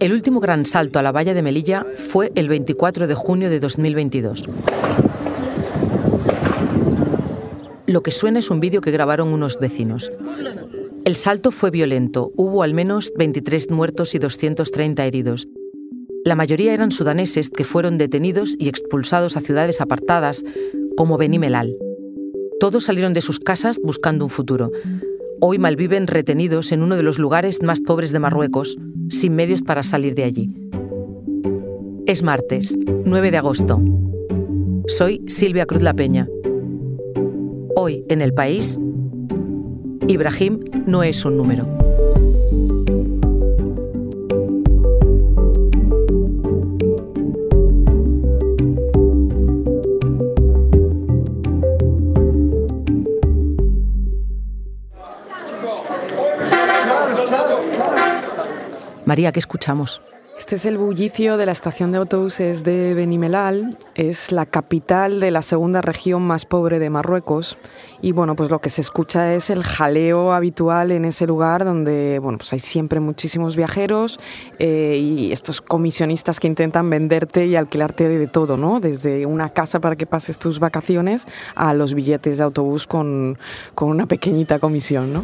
El último gran salto a la valla de Melilla fue el 24 de junio de 2022. Lo que suena es un vídeo que grabaron unos vecinos. El salto fue violento, hubo al menos 23 muertos y 230 heridos. La mayoría eran sudaneses que fueron detenidos y expulsados a ciudades apartadas como Benimelal. Todos salieron de sus casas buscando un futuro. Hoy malviven retenidos en uno de los lugares más pobres de Marruecos, sin medios para salir de allí. Es martes, 9 de agosto. Soy Silvia Cruz La Peña. Hoy en el país, Ibrahim no es un número. María, ¿qué escuchamos? Este es el bullicio de la estación de autobuses de Benimelal. Es la capital de la segunda región más pobre de Marruecos. Y bueno, pues lo que se escucha es el jaleo habitual en ese lugar donde bueno, pues hay siempre muchísimos viajeros eh, y estos comisionistas que intentan venderte y alquilarte de todo, ¿no? Desde una casa para que pases tus vacaciones a los billetes de autobús con, con una pequeñita comisión, ¿no?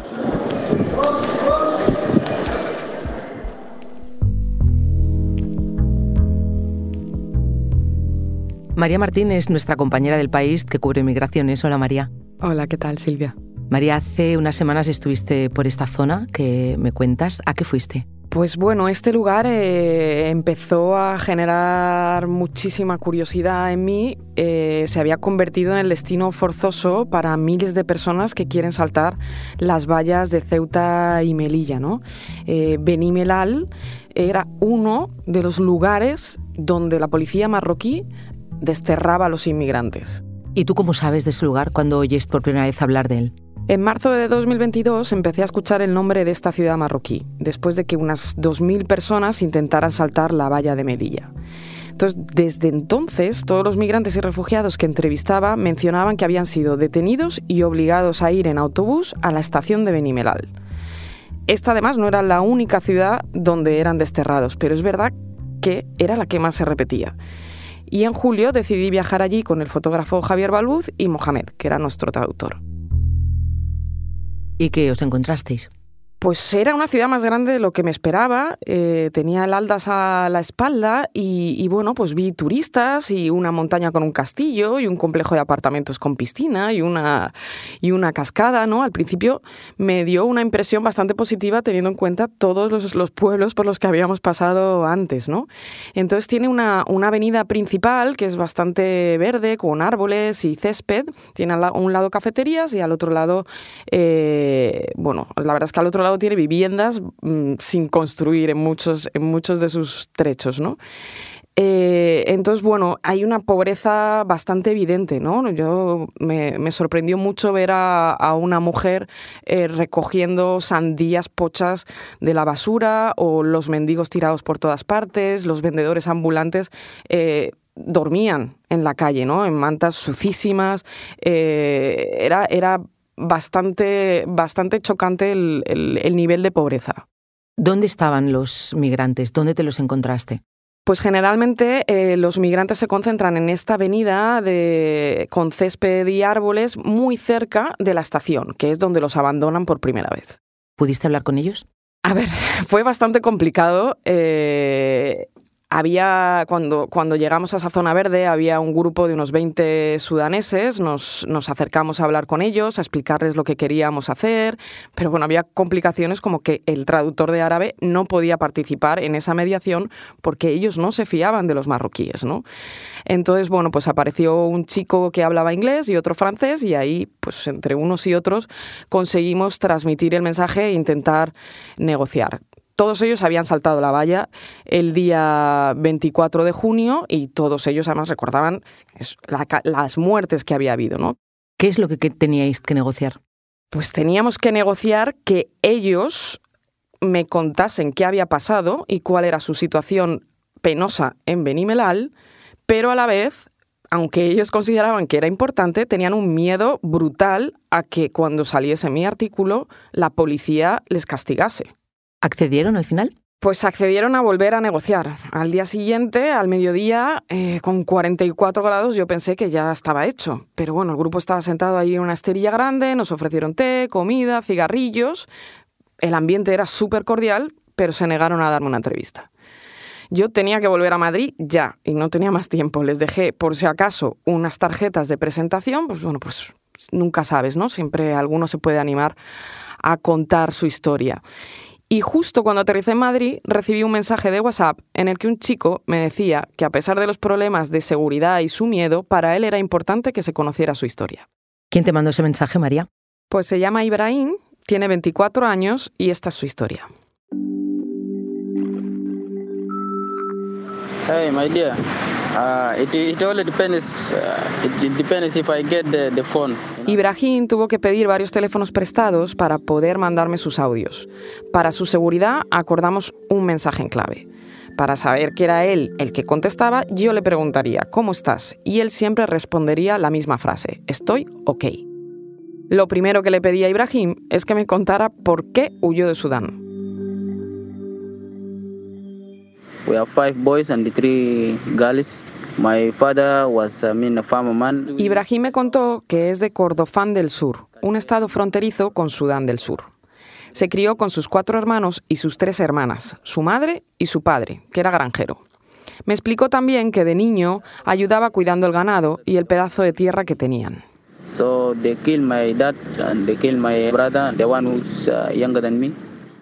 María Martín es nuestra compañera del país que cubre migraciones. Hola María. Hola, ¿qué tal Silvia? María, hace unas semanas estuviste por esta zona que me cuentas. ¿A qué fuiste? Pues bueno, este lugar eh, empezó a generar muchísima curiosidad en mí. Eh, se había convertido en el destino forzoso para miles de personas que quieren saltar las vallas de Ceuta y Melilla. ¿no? Eh, Benimelal era uno de los lugares donde la policía marroquí desterraba a los inmigrantes. ¿Y tú cómo sabes de ese lugar cuando oyes por primera vez hablar de él? En marzo de 2022 empecé a escuchar el nombre de esta ciudad marroquí, después de que unas 2.000 personas intentaran saltar la valla de Melilla. Entonces, desde entonces, todos los migrantes y refugiados que entrevistaba mencionaban que habían sido detenidos y obligados a ir en autobús a la estación de Benimelal. Esta además no era la única ciudad donde eran desterrados, pero es verdad que era la que más se repetía. Y en julio decidí viajar allí con el fotógrafo Javier Balbuz y Mohamed, que era nuestro traductor. ¿Y qué os encontrasteis? Pues era una ciudad más grande de lo que me esperaba, eh, tenía el Aldas a la espalda y, bueno, pues vi turistas y una montaña con un castillo y un complejo de apartamentos con piscina y una, y una cascada, ¿no? Al principio me dio una impresión bastante positiva teniendo en cuenta todos los, pueblos por los que habíamos pasado antes, ¿no? Entonces tiene una, una, avenida principal que es bastante verde, con árboles y césped, tiene a un lado cafeterías y al otro lado, eh, bueno, la verdad es que al otro lado tiene viviendas mm, sin construir en muchos, en muchos de sus trechos, ¿no? Eh, entonces, bueno, hay una pobreza bastante evidente, ¿no? Yo me, sorprendió mucho ver a, una mujer eh, recogiendo sandías pochas de la basura o los mendigos tirados por todas partes, los vendedores ambulantes. Eh, dormían en la calle, ¿no? En mantas sucísimas. era, era bastante, bastante chocante el, nivel de pobreza. ¿Dónde estaban los migrantes? ¿Dónde te los encontraste? Pues generalmente eh, los migrantes se concentran en esta avenida de, con césped y árboles muy cerca de la estación, que es donde los abandonan por primera vez. ¿Pudiste hablar con ellos? A ver, fue bastante complicado. Eh, había, cuando, cuando llegamos a esa zona verde, había un grupo de unos 20 sudaneses, nos, nos, acercamos a hablar con ellos, a explicarles lo que queríamos hacer, pero bueno, había complicaciones como que el traductor de árabe no podía participar en esa mediación porque ellos no se fiaban de los marroquíes, ¿no? Entonces, bueno, pues apareció un chico que hablaba inglés y otro francés y ahí, pues entre unos y otros, conseguimos transmitir el mensaje e intentar negociar todos ellos habían saltado la valla el día 24 de junio y todos ellos además recordaban las muertes que había habido, ¿no? ¿Qué es lo que, teníais que negociar? Pues teníamos que negociar que ellos me contasen qué había pasado y cuál era su situación penosa en Benimelal, pero a la vez, aunque ellos consideraban que era importante, tenían un miedo brutal a que cuando saliese mi artículo la policía les castigase. ¿Accedieron al final? Pues accedieron a volver a negociar. Al día siguiente, al mediodía, eh, con 44 grados, yo pensé que ya estaba hecho. Pero bueno, el grupo estaba sentado ahí en una esterilla grande, nos ofrecieron té, comida, cigarrillos. El ambiente era súper cordial, pero se negaron a darme una entrevista. Yo tenía que volver a Madrid ya y no tenía más tiempo. Les dejé, por si acaso, unas tarjetas de presentación. Pues bueno, pues nunca sabes, ¿no? Siempre alguno se puede animar a contar su historia. Y justo cuando aterricé en Madrid recibí un mensaje de WhatsApp en el que un chico me decía que a pesar de los problemas de seguridad y su miedo, para él era importante que se conociera su historia. ¿Quién te mandó ese mensaje, María? Pues se llama Ibrahim, tiene 24 años y esta es su historia. Hey, my dear. Ibrahim tuvo que pedir varios teléfonos prestados para poder mandarme sus audios. Para su seguridad acordamos un mensaje en clave. Para saber que era él el que contestaba, yo le preguntaría, ¿cómo estás? Y él siempre respondería la misma frase, estoy ok. Lo primero que le pedí a Ibrahim es que me contara por qué huyó de Sudán. We have five boys and three girls. My father was, I mean, a farmer man. Ibrahim me contó que es de Cordofán del Sur, un estado fronterizo con Sudán del Sur. Se crió con sus cuatro hermanos y sus tres hermanas, su madre y su padre, que era granjero. Me explicó también que de niño ayudaba cuidando el ganado y el pedazo de tierra que tenían. So they killed my dad and they killed my brother, the one who's uh, younger than me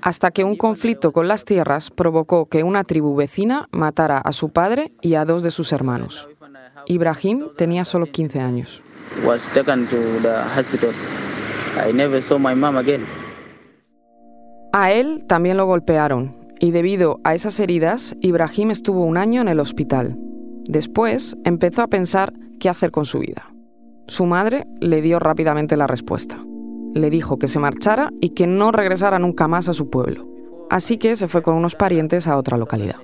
hasta que un conflicto con las tierras provocó que una tribu vecina matara a su padre y a dos de sus hermanos. Ibrahim tenía solo 15 años. A él también lo golpearon y debido a esas heridas, Ibrahim estuvo un año en el hospital. Después empezó a pensar qué hacer con su vida. Su madre le dio rápidamente la respuesta le dijo que se marchara y que no regresara nunca más a su pueblo. Así que se fue con unos parientes a otra localidad.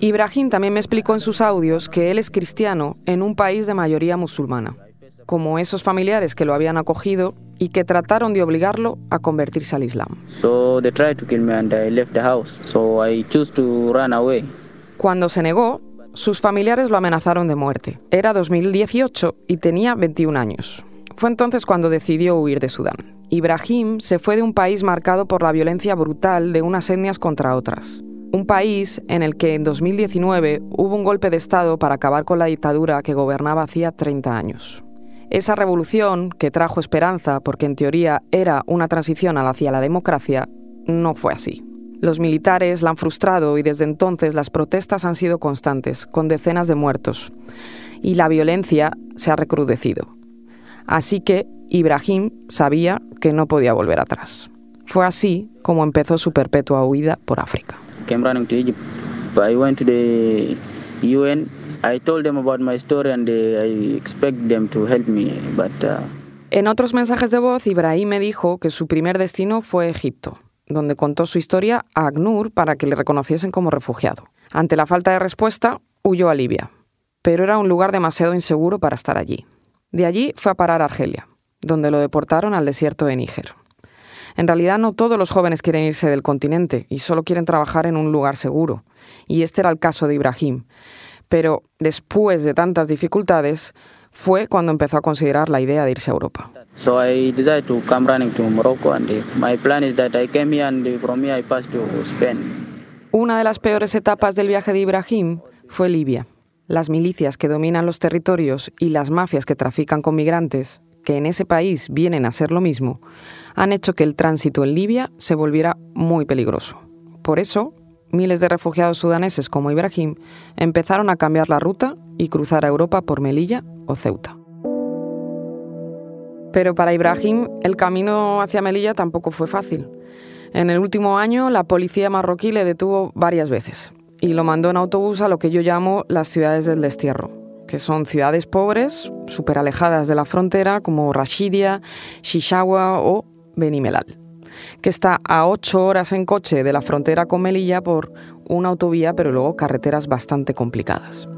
Ibrahim también me explicó en sus audios que él es cristiano en un país de mayoría musulmana, como esos familiares que lo habían acogido y que trataron de obligarlo a convertirse al Islam. Cuando se negó, sus familiares lo amenazaron de muerte. Era 2018 y tenía 21 años. Fue entonces cuando decidió huir de Sudán. Ibrahim se fue de un país marcado por la violencia brutal de unas etnias contra otras. Un país en el que en 2019 hubo un golpe de Estado para acabar con la dictadura que gobernaba hacía 30 años. Esa revolución, que trajo esperanza porque en teoría era una transición hacia la democracia, no fue así. Los militares la han frustrado y desde entonces las protestas han sido constantes, con decenas de muertos, y la violencia se ha recrudecido. Así que Ibrahim sabía que no podía volver atrás. Fue así como empezó su perpetua huida por África. En otros mensajes de voz, Ibrahim me dijo que su primer destino fue Egipto, donde contó su historia a ACNUR para que le reconociesen como refugiado. Ante la falta de respuesta, huyó a Libia, pero era un lugar demasiado inseguro para estar allí. De allí fue a parar a Argelia, donde lo deportaron al desierto de Níger. En realidad no todos los jóvenes quieren irse del continente y solo quieren trabajar en un lugar seguro, y este era el caso de Ibrahim. Pero después de tantas dificultades, fue cuando empezó a considerar la idea de irse a Europa. Una de las peores etapas del viaje de Ibrahim fue Libia. Las milicias que dominan los territorios y las mafias que trafican con migrantes, que en ese país vienen a ser lo mismo, han hecho que el tránsito en Libia se volviera muy peligroso. Por eso, miles de refugiados sudaneses como Ibrahim empezaron a cambiar la ruta y cruzar a Europa por Melilla o Ceuta. Pero para Ibrahim el camino hacia Melilla tampoco fue fácil. En el último año la policía marroquí le detuvo varias veces y lo mandó en autobús a lo que yo llamo las ciudades del destierro, que son ciudades pobres, súper alejadas de la frontera, como Rashidia, Shishawa o Benimelal, que está a ocho horas en coche de la frontera con Melilla por una autovía, pero luego carreteras bastante complicadas.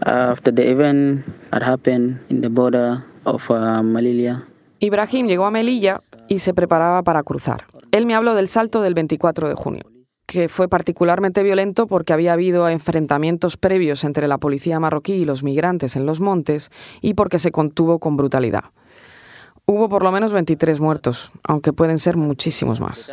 After the event that happened in the border, of uh, Melilla. Ibrahim llegó a Melilla y se preparaba para cruzar. Él me habló del salto del 24 de junio, que fue particularmente violento porque había habido enfrentamientos previos entre la policía marroquí y los migrantes en los montes y porque se contuvo con brutalidad. Hubo por lo menos 23 muertos, aunque pueden ser muchísimos más.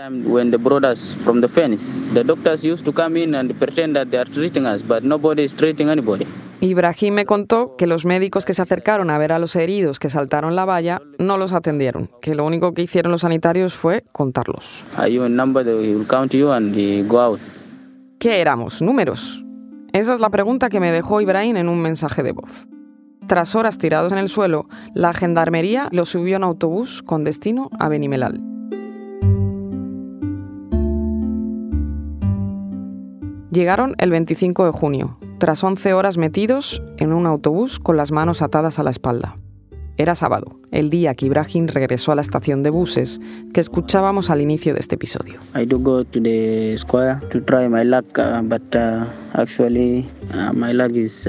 Ibrahim me contó que los médicos que se acercaron a ver a los heridos que saltaron la valla no los atendieron, que lo único que hicieron los sanitarios fue contarlos. ¿Qué éramos? ¿Números? Esa es la pregunta que me dejó Ibrahim en un mensaje de voz. Tras horas tirados en el suelo, la gendarmería lo subió en autobús con destino a Benimelal. Llegaron el 25 de junio, tras 11 horas metidos en un autobús con las manos atadas a la espalda. Era sábado, el día que Ibrahim regresó a la estación de buses que escuchábamos al inicio de este episodio. I do go to the square to try my luck, but actually my luck is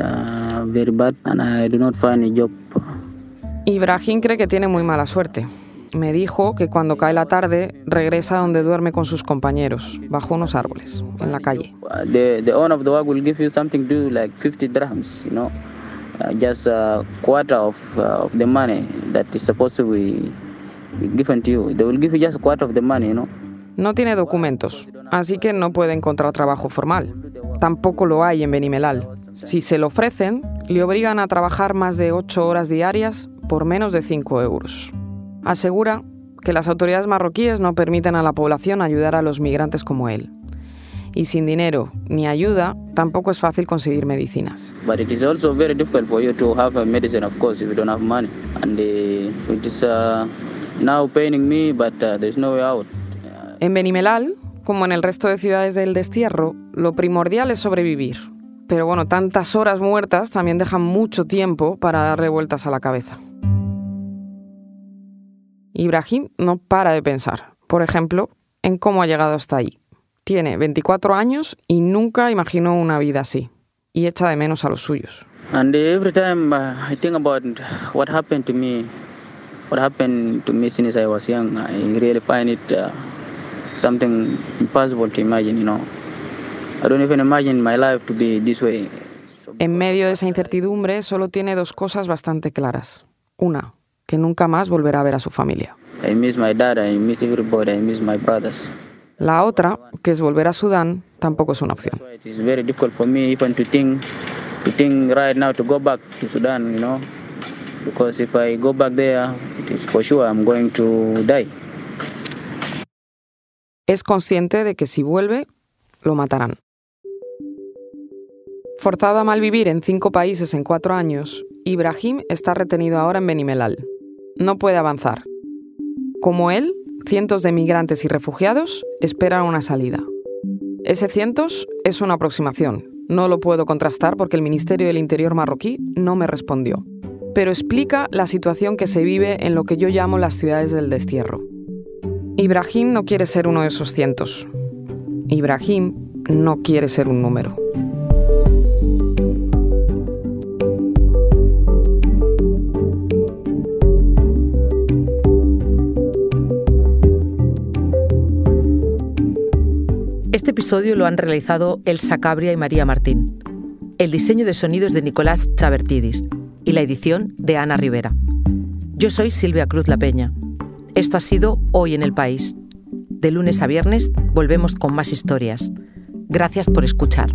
very bad and I do not find a job. Ibrahim cree que tiene muy mala suerte. Me dijo que cuando cae la tarde regresa donde duerme con sus compañeros, bajo unos árboles, en la calle. The, the owner of the work will give you something to like 50 dirhams, you know, uh, just a quarter of, uh, of the money that is supposed to be given to you. They will give you just a quarter of the money, you know. No tiene documentos, así que no puede encontrar trabajo formal. Tampoco lo hay en Benimelal. Si se lo ofrecen, le obligan a trabajar más de 8 horas diarias por menos de 5 euros. Asegura que las autoridades marroquíes no permiten a la población ayudar a los migrantes como él. Y sin dinero ni ayuda, tampoco es fácil conseguir medicinas. But it is also very difficult for you to have a medicine, of course, if you don't have money. And it is now paining me, but there's no way out. En Benimelal, como en el resto de ciudades del destierro, lo primordial es sobrevivir. Pero bueno, tantas horas muertas también dejan mucho tiempo para darle vueltas a la cabeza. Ibrahim no para de pensar, por ejemplo, en cómo ha llegado hasta ahí. Tiene 24 años y nunca imaginó una vida así. Y echa de menos a los suyos. And every time uh, I think about what happened to me, what happened to me since I was young, I really find it uh, something impossible to imagine, you know. I don't even imagine my life to be this way. En medio de esa incertidumbre solo tiene dos cosas bastante claras. Una, que nunca más volverá a ver a su familia. I miss my dad, I miss everybody, I miss my brothers. La otra, que es volver a Sudán, tampoco es una opción. So it is very difficult for me even to think, to think right now to go back to Sudan, you know, because if I go back there, it is for sure I'm going to die. Es consciente de que si vuelve, lo matarán. Forzado a malvivir en cinco países en cuatro años, Ibrahim está retenido ahora en Benimelal. No puede avanzar. Como él, cientos de migrantes y refugiados esperan una salida. Ese cientos es una aproximación. No lo puedo contrastar porque el Ministerio del Interior marroquí no me respondió. Pero explica la situación que se vive en lo que yo llamo las ciudades del destierro. Ibrahim no quiere ser uno de esos cientos. Ibrahim no quiere ser un número. Episodio lo han realizado Elsa Cabria y María Martín. El diseño de sonido es de Nicolás Chabertidis y la edición de Ana Rivera. Yo soy Silvia Cruz La Peña. Esto ha sido Hoy en el País. De lunes a viernes volvemos con más historias. Gracias por escuchar.